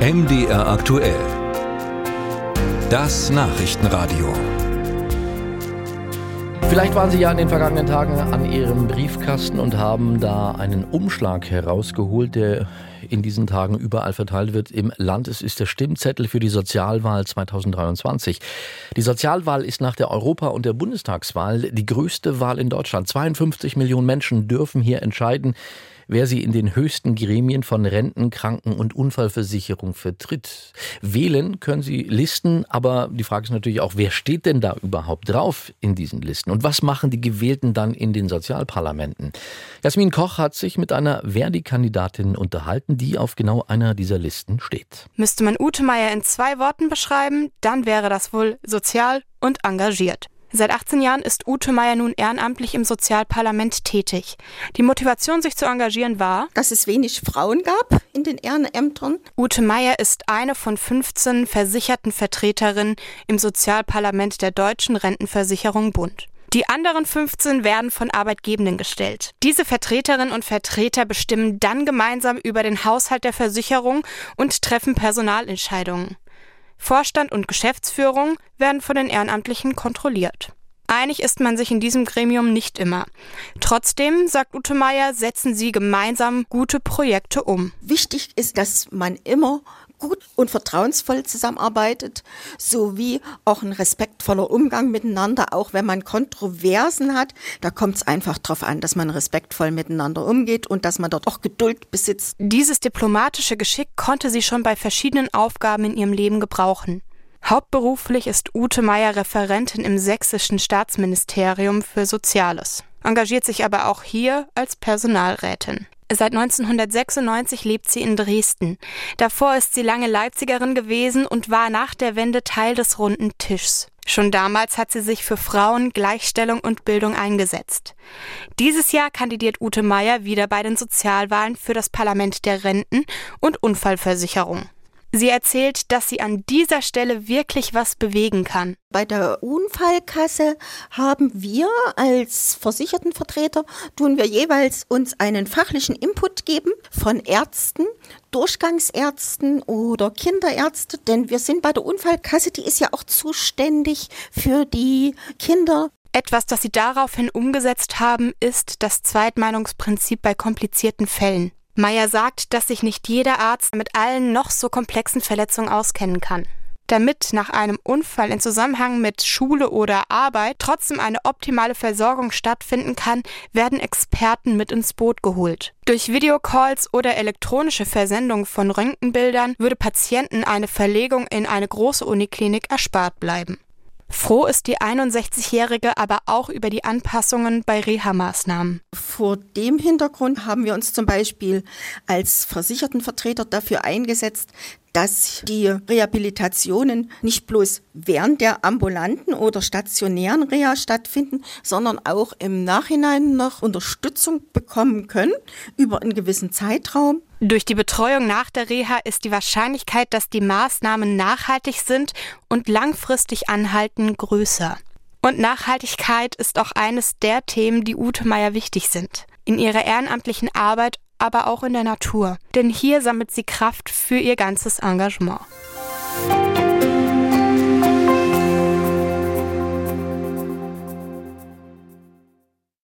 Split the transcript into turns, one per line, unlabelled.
MDR aktuell. Das Nachrichtenradio.
Vielleicht waren Sie ja in den vergangenen Tagen an Ihrem Briefkasten und haben da einen Umschlag herausgeholt, der in diesen Tagen überall verteilt wird im Land. Es ist der Stimmzettel für die Sozialwahl 2023. Die Sozialwahl ist nach der Europa- und der Bundestagswahl die größte Wahl in Deutschland. 52 Millionen Menschen dürfen hier entscheiden, wer sie in den höchsten Gremien von Renten, Kranken- und Unfallversicherung vertritt. Wählen können sie Listen, aber die Frage ist natürlich auch, wer steht denn da überhaupt drauf in diesen Listen? Und was machen die Gewählten dann in den Sozialparlamenten? Jasmin Koch hat sich mit einer Verdi-Kandidatin unterhalten, die auf genau einer dieser Listen steht.
Müsste man Ute Meier in zwei Worten beschreiben, dann wäre das wohl sozial und engagiert. Seit 18 Jahren ist Ute Meier nun ehrenamtlich im Sozialparlament tätig. Die Motivation, sich zu engagieren, war,
dass es wenig Frauen gab in den Ehrenämtern.
Ute Meier ist eine von 15 versicherten Vertreterinnen im Sozialparlament der Deutschen Rentenversicherung Bund. Die anderen 15 werden von Arbeitgebenden gestellt. Diese Vertreterinnen und Vertreter bestimmen dann gemeinsam über den Haushalt der Versicherung und treffen Personalentscheidungen. Vorstand und Geschäftsführung werden von den Ehrenamtlichen kontrolliert. Einig ist man sich in diesem Gremium nicht immer. Trotzdem, sagt Ute Meier, setzen sie gemeinsam gute Projekte um.
Wichtig ist, dass man immer gut und vertrauensvoll zusammenarbeitet, sowie auch ein respektvoller Umgang miteinander, auch wenn man Kontroversen hat. Da kommt es einfach darauf an, dass man respektvoll miteinander umgeht und dass man dort auch Geduld besitzt.
Dieses diplomatische Geschick konnte sie schon bei verschiedenen Aufgaben in ihrem Leben gebrauchen. Hauptberuflich ist Ute Meier Referentin im sächsischen Staatsministerium für Soziales, engagiert sich aber auch hier als Personalrätin. Seit 1996 lebt sie in Dresden. Davor ist sie lange Leipzigerin gewesen und war nach der Wende Teil des runden Tischs. Schon damals hat sie sich für Frauen, Gleichstellung und Bildung eingesetzt. Dieses Jahr kandidiert Ute Meier wieder bei den Sozialwahlen für das Parlament der Renten und Unfallversicherung. Sie erzählt, dass sie an dieser Stelle wirklich was bewegen kann.
Bei der Unfallkasse haben wir als Versichertenvertreter, tun wir jeweils uns einen fachlichen Input geben von Ärzten, Durchgangsärzten oder Kinderärzte, denn wir sind bei der Unfallkasse, die ist ja auch zuständig für die Kinder,
etwas, das sie daraufhin umgesetzt haben, ist das Zweitmeinungsprinzip bei komplizierten Fällen. Meyer sagt, dass sich nicht jeder Arzt mit allen noch so komplexen Verletzungen auskennen kann. Damit nach einem Unfall in Zusammenhang mit Schule oder Arbeit trotzdem eine optimale Versorgung stattfinden kann, werden Experten mit ins Boot geholt. Durch Videocalls oder elektronische Versendung von Röntgenbildern würde Patienten eine Verlegung in eine große Uniklinik erspart bleiben. Froh ist die 61-Jährige aber auch über die Anpassungen bei Reha-Maßnahmen.
Vor dem Hintergrund haben wir uns zum Beispiel als Versichertenvertreter dafür eingesetzt, dass die Rehabilitationen nicht bloß während der ambulanten oder stationären Reha stattfinden, sondern auch im Nachhinein noch Unterstützung bekommen können über einen gewissen Zeitraum.
Durch die Betreuung nach der Reha ist die Wahrscheinlichkeit, dass die Maßnahmen nachhaltig sind und langfristig anhalten, größer. Und Nachhaltigkeit ist auch eines der Themen, die Ute Meier wichtig sind. In ihrer ehrenamtlichen Arbeit aber auch in der Natur. Denn hier sammelt sie Kraft für ihr ganzes Engagement.